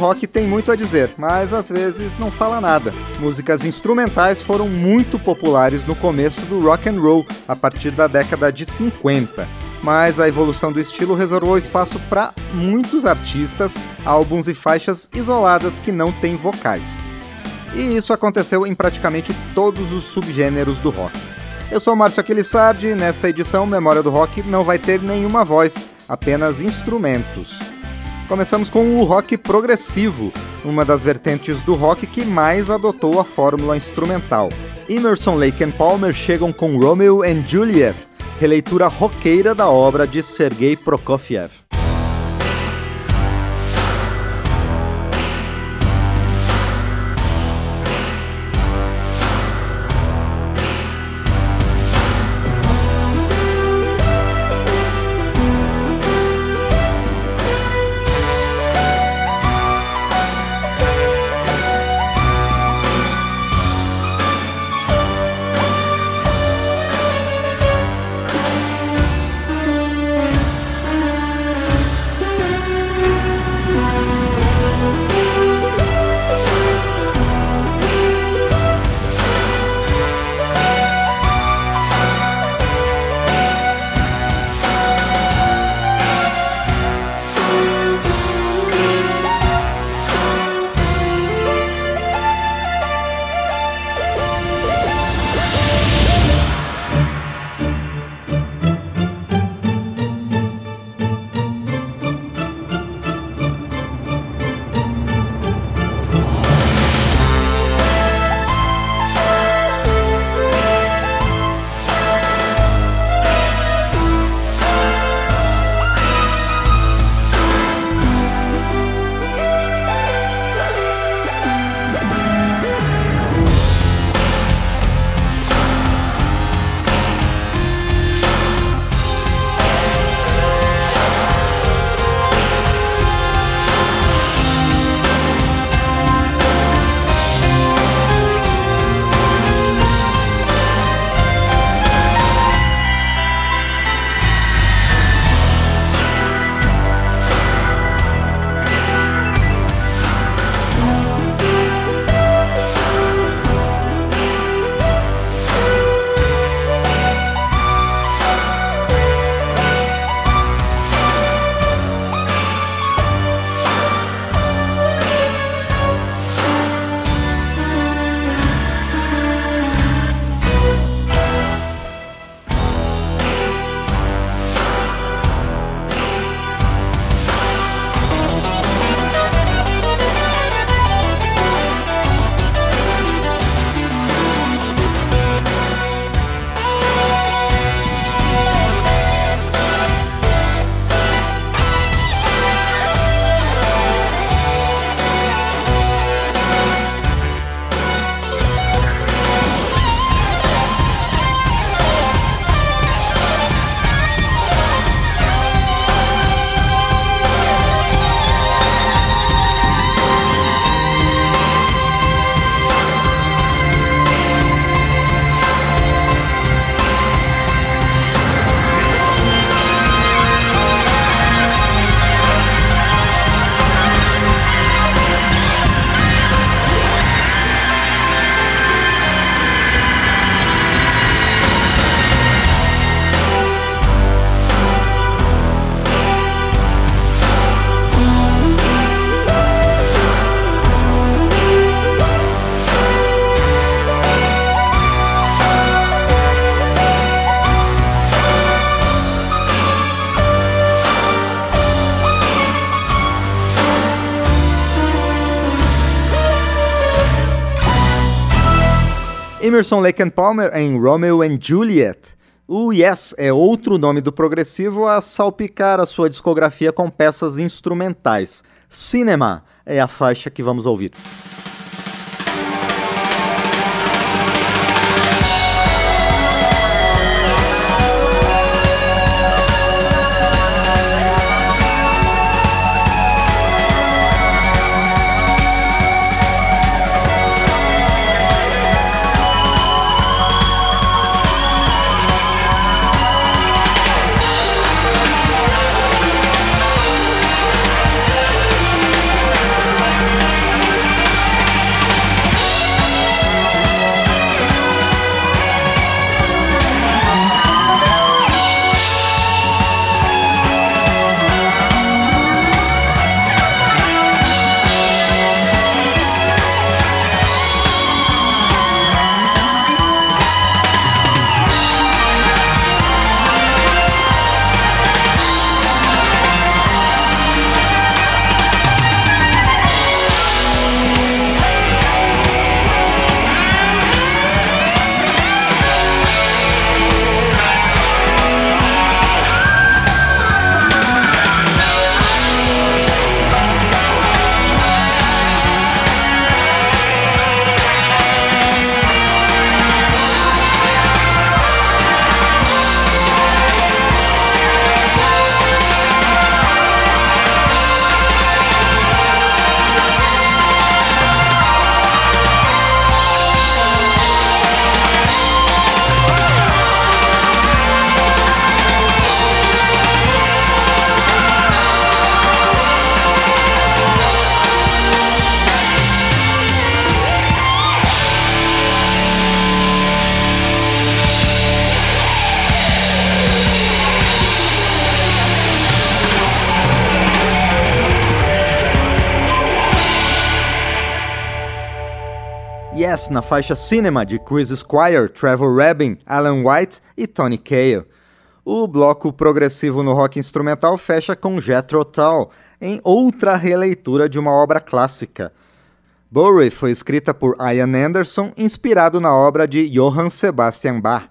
Rock tem muito a dizer, mas às vezes não fala nada. Músicas instrumentais foram muito populares no começo do rock and roll, a partir da década de 50. Mas a evolução do estilo reservou espaço para muitos artistas, álbuns e faixas isoladas que não têm vocais. E isso aconteceu em praticamente todos os subgêneros do rock. Eu sou Márcio Aquilissardi e nesta edição Memória do Rock não vai ter nenhuma voz, apenas instrumentos. Começamos com o rock progressivo, uma das vertentes do rock que mais adotou a fórmula instrumental. Emerson, Lake and Palmer chegam com Romeo and Juliet, releitura roqueira da obra de Sergei Prokofiev. Emerson Lake and Palmer em Romeo and Juliet. O Yes é outro nome do progressivo a salpicar a sua discografia com peças instrumentais. Cinema é a faixa que vamos ouvir. Na faixa Cinema de Chris Squire, Trevor Rabin, Alan White e Tony Kaye. O bloco progressivo no rock instrumental fecha com Jethro Tull, em outra releitura de uma obra clássica. Bowie foi escrita por Ian Anderson, inspirado na obra de Johann Sebastian Bach.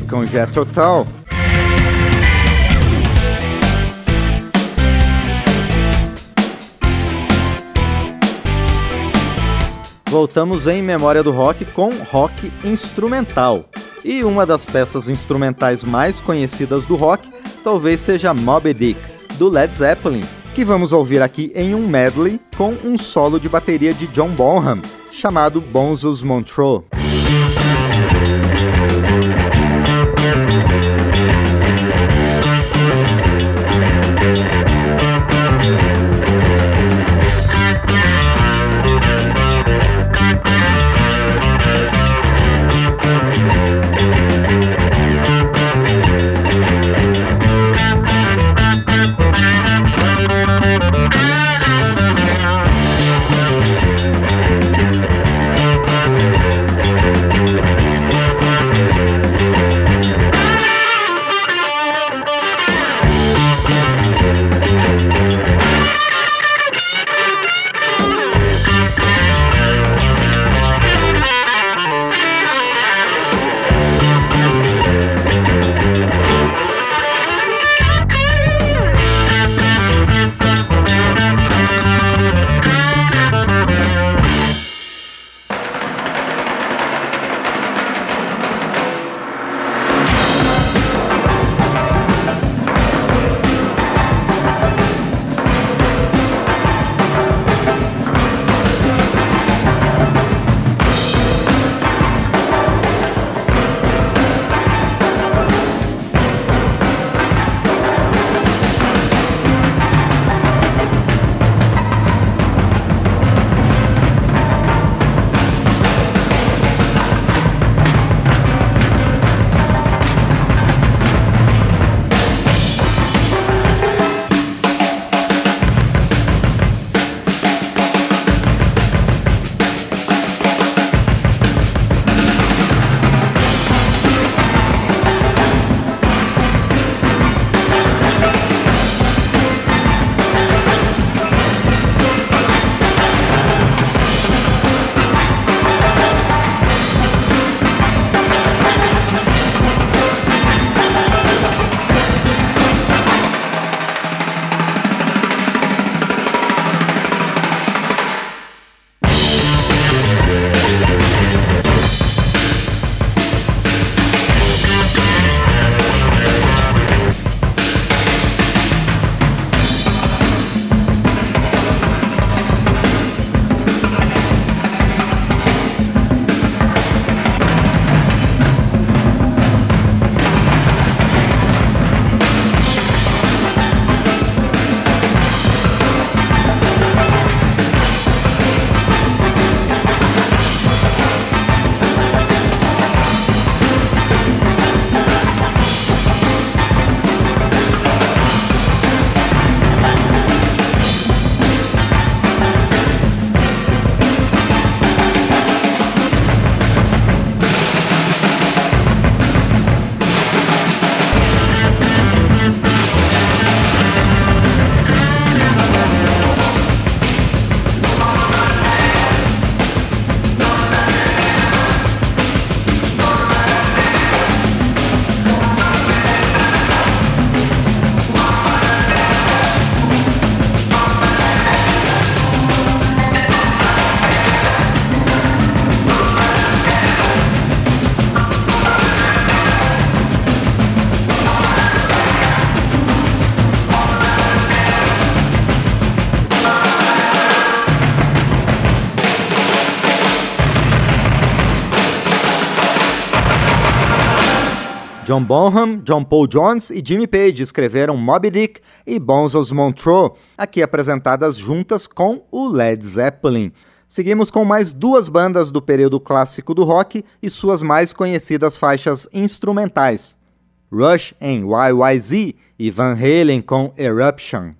Com Jethro Tull. Voltamos em Memória do Rock com rock instrumental. E uma das peças instrumentais mais conhecidas do rock talvez seja Moby Dick, do Led Zeppelin, que vamos ouvir aqui em um medley com um solo de bateria de John Bonham, chamado Bonzo's Montreux. John Bonham, John Paul Jones e Jimmy Page escreveram Moby Dick e Bonzos Montreux, aqui apresentadas juntas com o Led Zeppelin. Seguimos com mais duas bandas do período clássico do rock e suas mais conhecidas faixas instrumentais. Rush em YYZ e Van Halen com Eruption.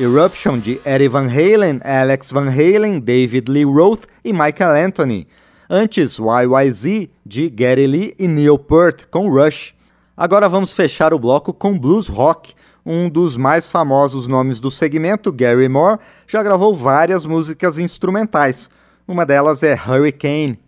Eruption de Eddie Van Halen, Alex Van Halen, David Lee Roth e Michael Anthony. Antes, YYZ de Gary Lee e Neil Peart com Rush. Agora vamos fechar o bloco com blues rock. Um dos mais famosos nomes do segmento, Gary Moore, já gravou várias músicas instrumentais. Uma delas é Hurricane.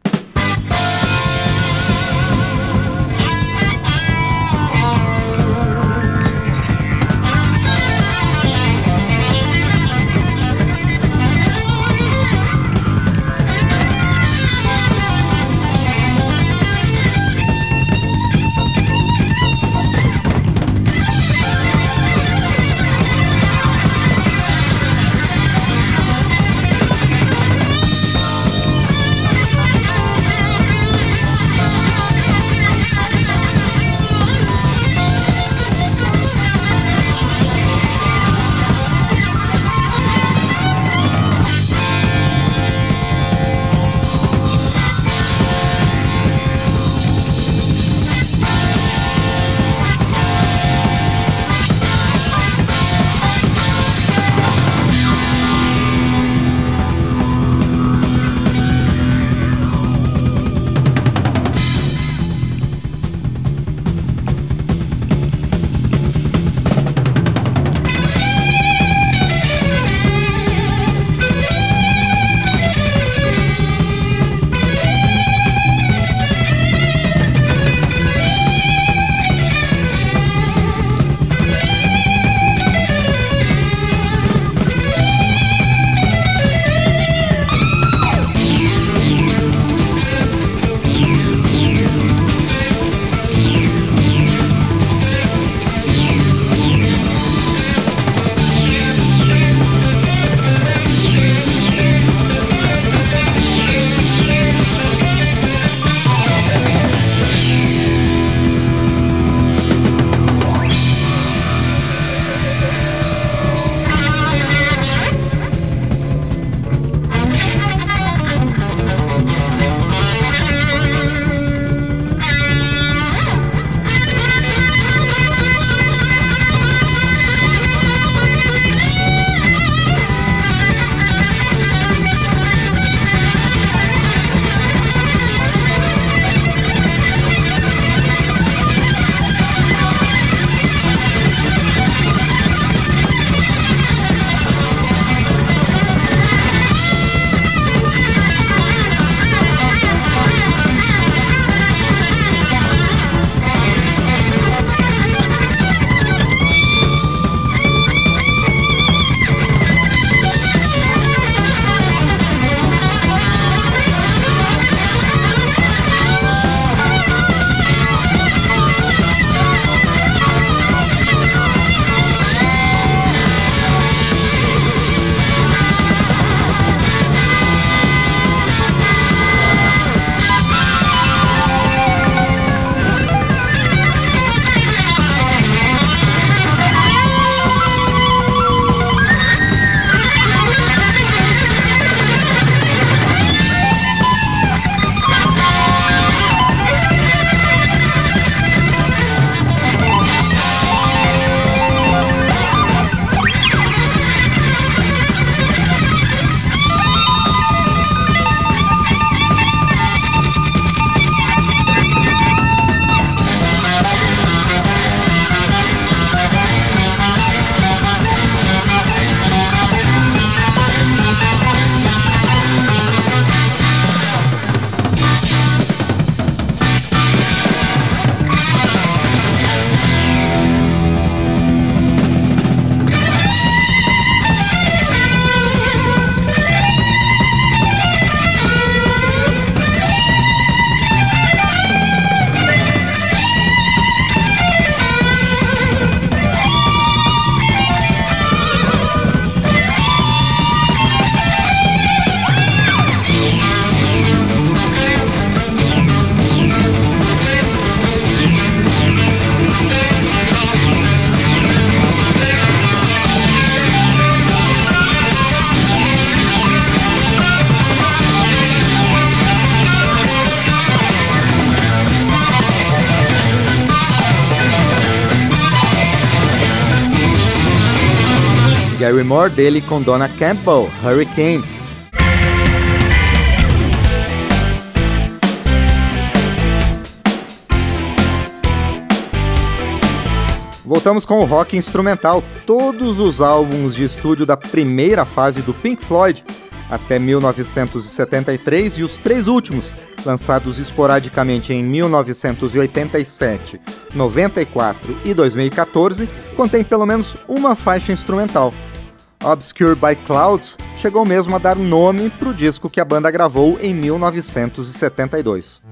Barrymore dele com Donna Campbell, Hurricane. Voltamos com o rock instrumental. Todos os álbuns de estúdio da primeira fase do Pink Floyd até 1973 e os três últimos, lançados esporadicamente em 1987, 94 e 2014, contêm pelo menos uma faixa instrumental. Obscure by Clouds chegou mesmo a dar nome para o disco que a banda gravou em 1972.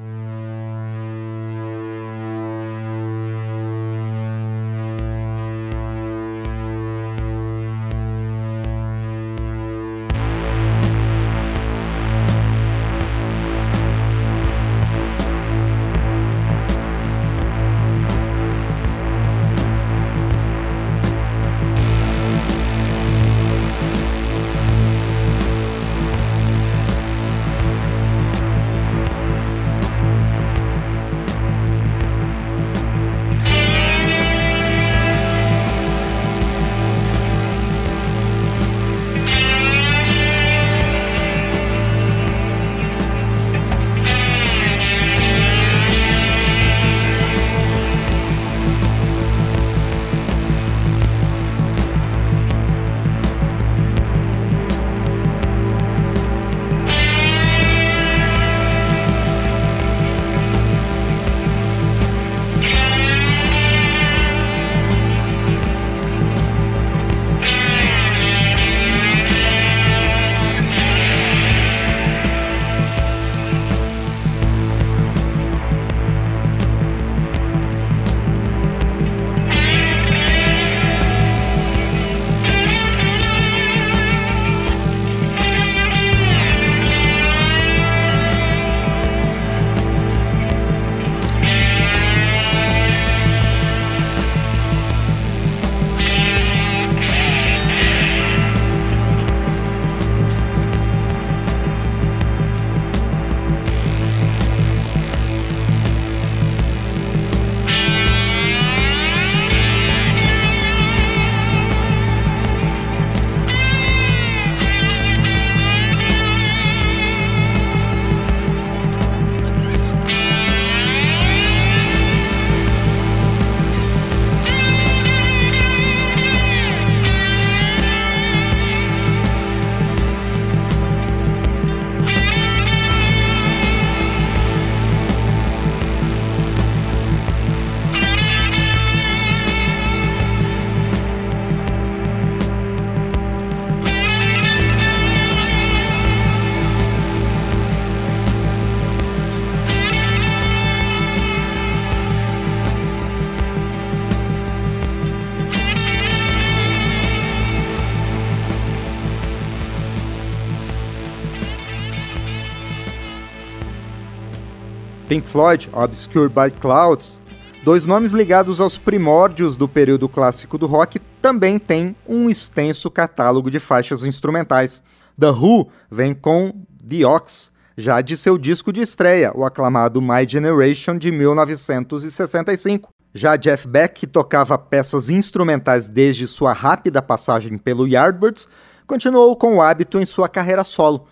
Pink Floyd, Obscured by Clouds, dois nomes ligados aos primórdios do período clássico do rock, também tem um extenso catálogo de faixas instrumentais. The Who vem com The Ox, já de seu disco de estreia, o aclamado My Generation de 1965. Já Jeff Beck, que tocava peças instrumentais desde sua rápida passagem pelo Yardbirds, continuou com o hábito em sua carreira solo.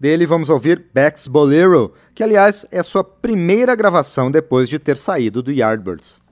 Dele vamos ouvir Beck's Bolero, que aliás é sua primeira gravação depois de ter saído do Yardbirds.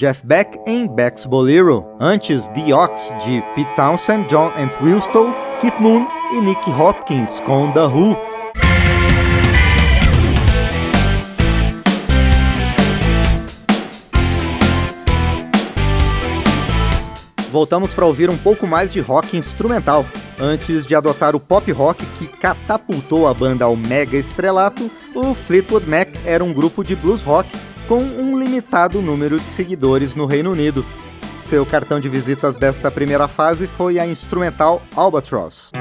Jeff Beck em Beck's Bolero. Antes, The Ox de Pete Townsend, John Entwistle, Keith Moon e Nicky Hopkins com The Who. voltamos para ouvir um pouco mais de rock instrumental. Antes de adotar o pop rock que catapultou a banda ao mega estrelato, o Fleetwood Mac era um grupo de blues rock com um limitado número de seguidores no Reino Unido. Seu cartão de visitas desta primeira fase foi a instrumental Albatross.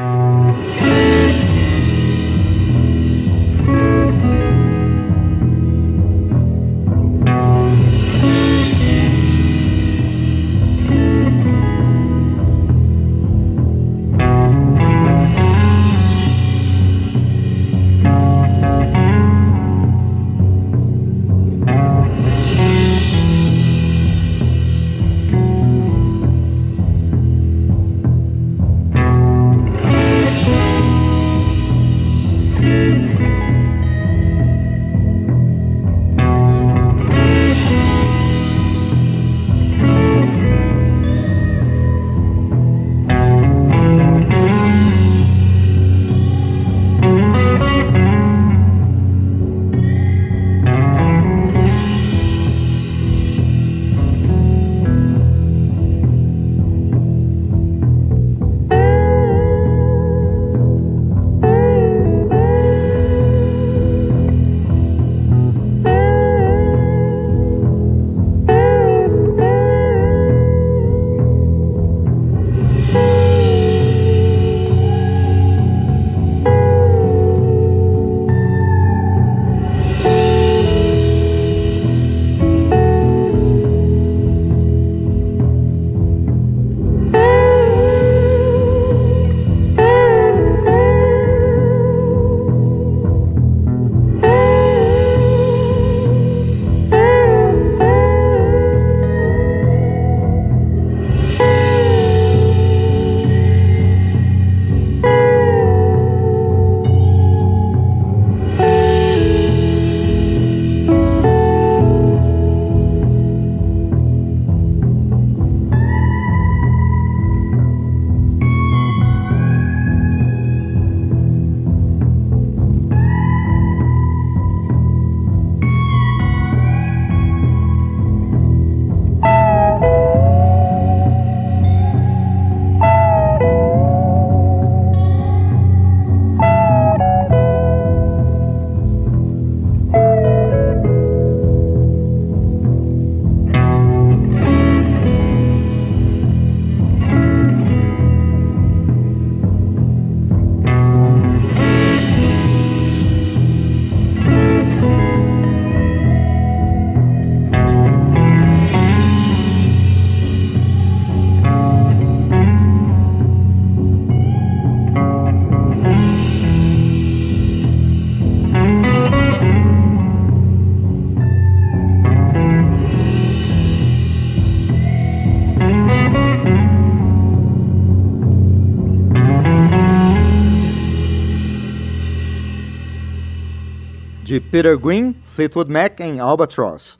Peter Green, Fleetwood Mac em Albatross.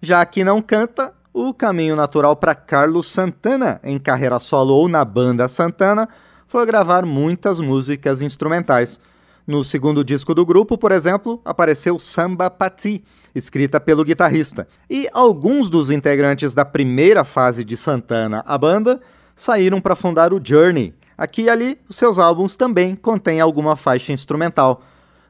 Já que não canta, o caminho natural para Carlos Santana, em carreira solo ou na banda Santana, foi gravar muitas músicas instrumentais. No segundo disco do grupo, por exemplo, apareceu Samba Pati, escrita pelo guitarrista. E alguns dos integrantes da primeira fase de Santana, a banda, saíram para fundar o Journey. Aqui e ali, os seus álbuns também contêm alguma faixa instrumental.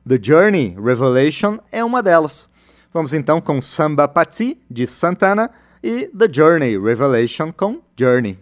The Journey Revelation é uma delas. Vamos então com Samba Pati, de Santana, e The Journey Revelation com Journey.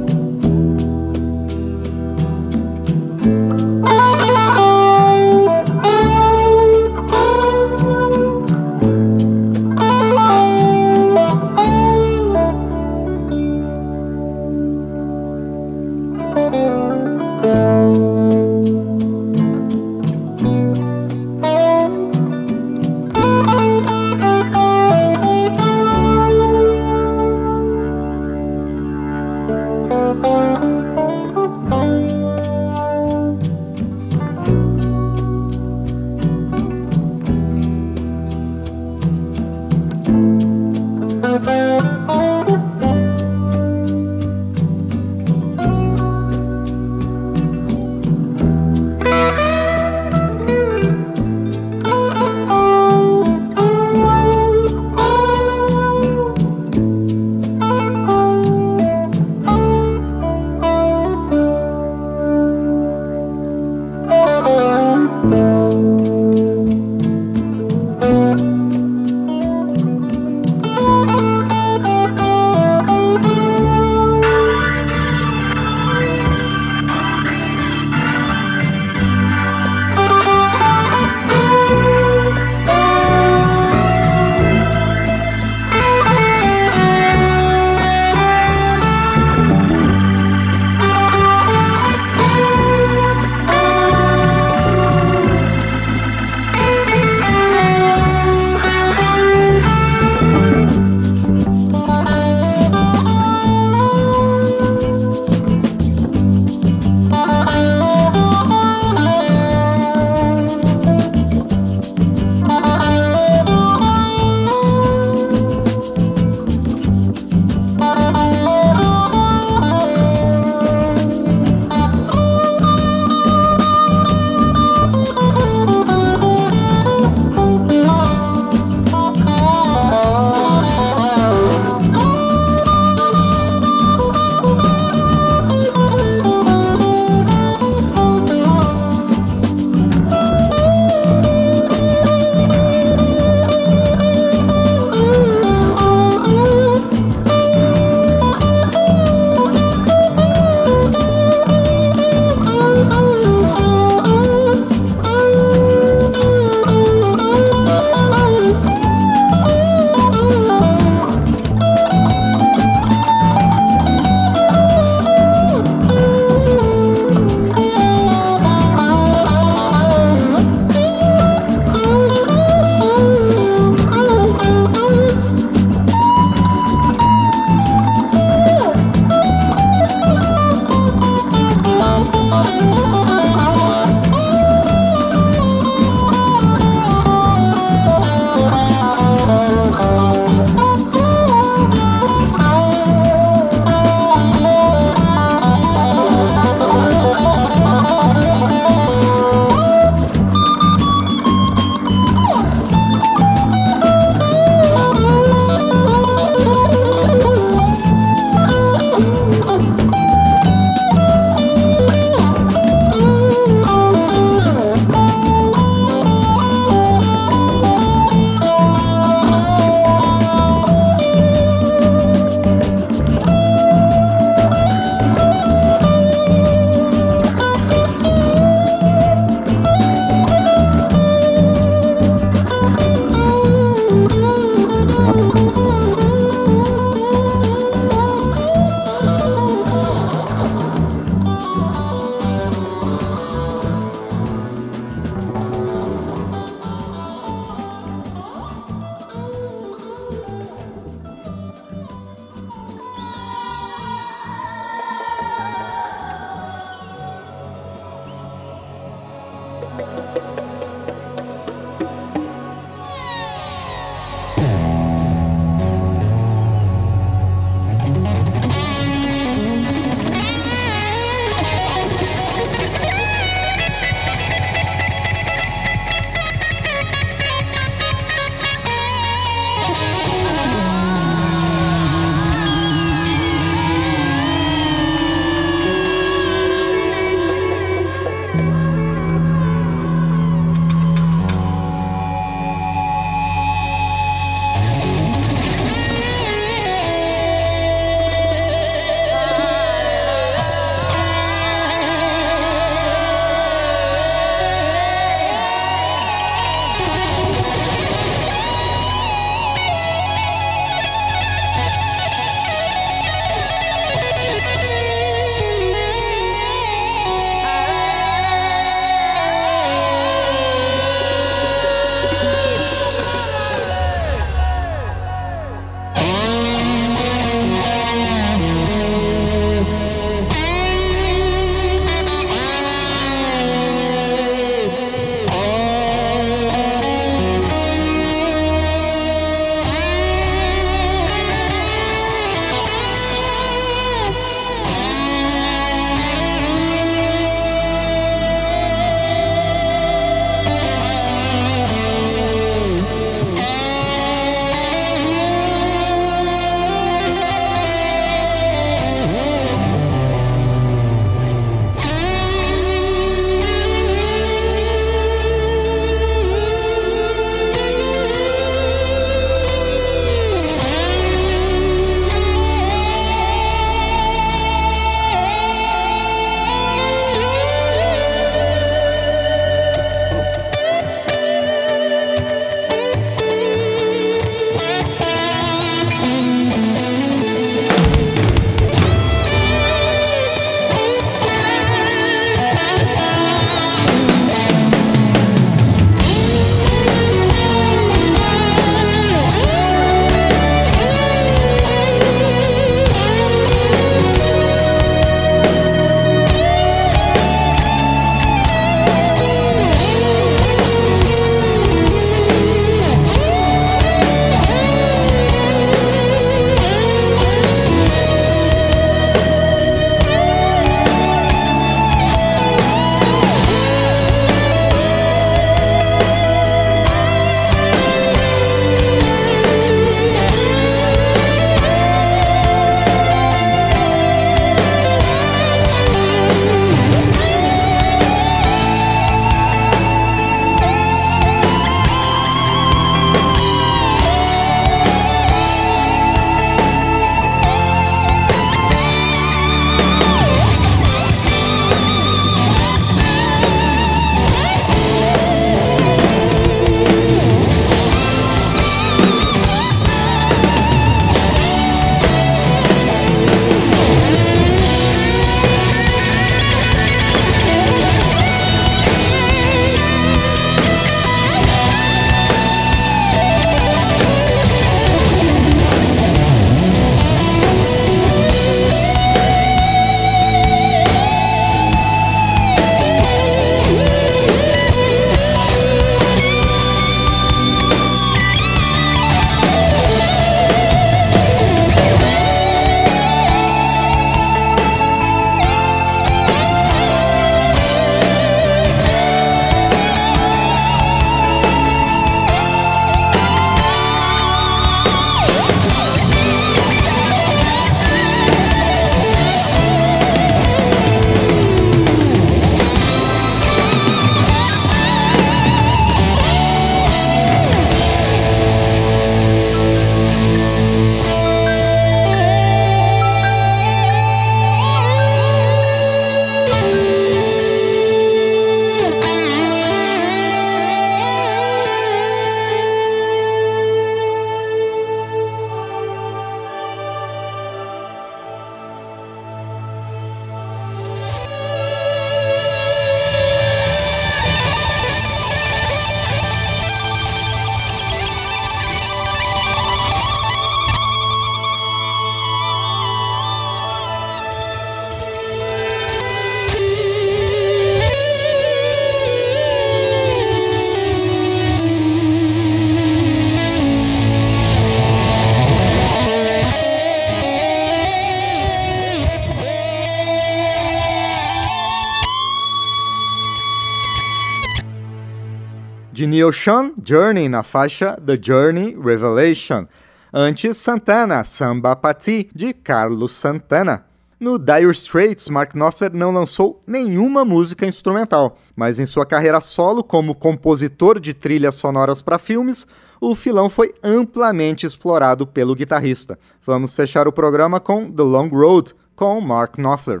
Neil Sean, Journey na faixa The Journey Revelation. Antes, Santana, Samba Pati, de Carlos Santana. No Dire Straits, Mark Knopfler não lançou nenhuma música instrumental, mas em sua carreira solo como compositor de trilhas sonoras para filmes, o filão foi amplamente explorado pelo guitarrista. Vamos fechar o programa com The Long Road, com Mark Knopfler.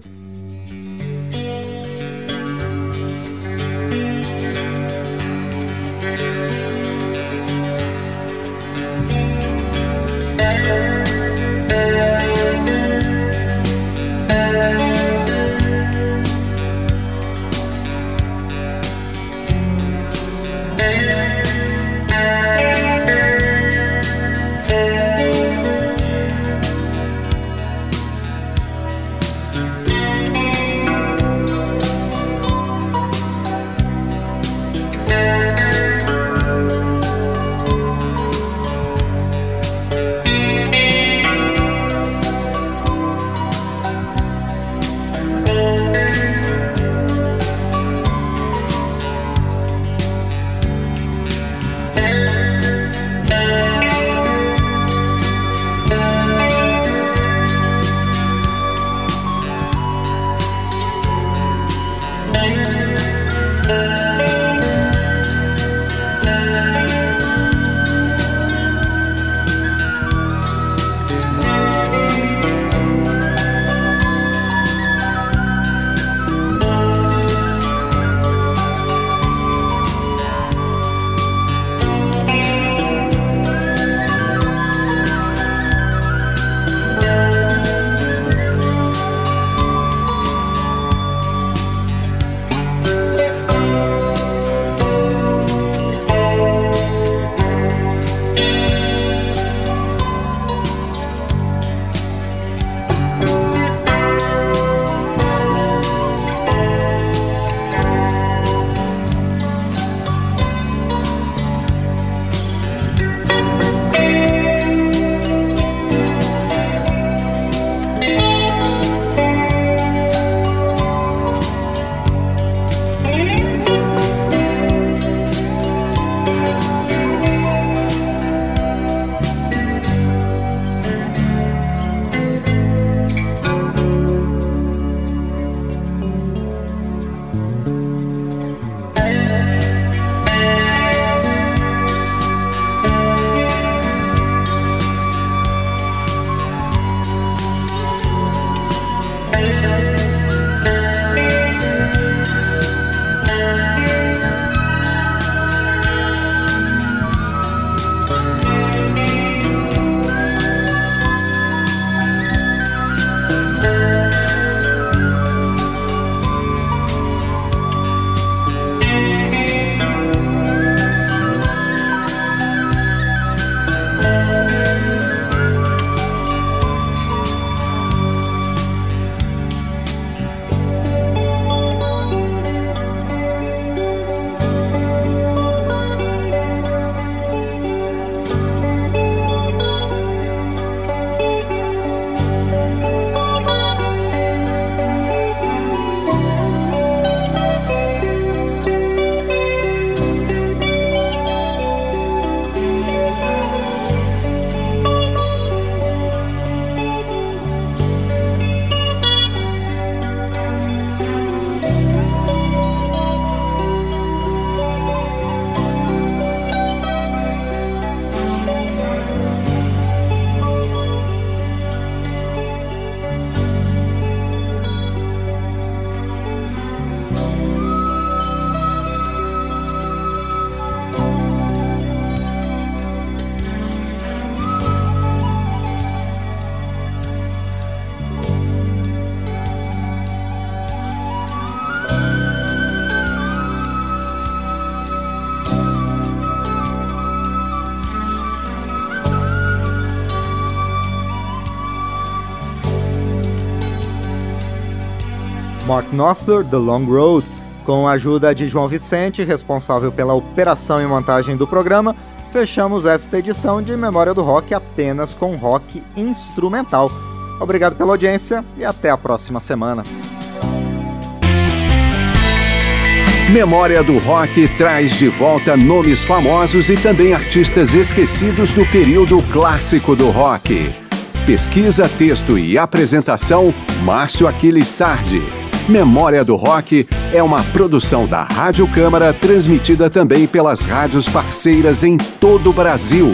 Mark Knopfler, The Long Road, com a ajuda de João Vicente, responsável pela operação e montagem do programa, fechamos esta edição de Memória do Rock apenas com rock instrumental. Obrigado pela audiência e até a próxima semana. Memória do Rock traz de volta nomes famosos e também artistas esquecidos do período clássico do rock. Pesquisa, texto e apresentação, Márcio Aquiles Sardi. Memória do Rock é uma produção da Rádio Câmara, transmitida também pelas rádios parceiras em todo o Brasil.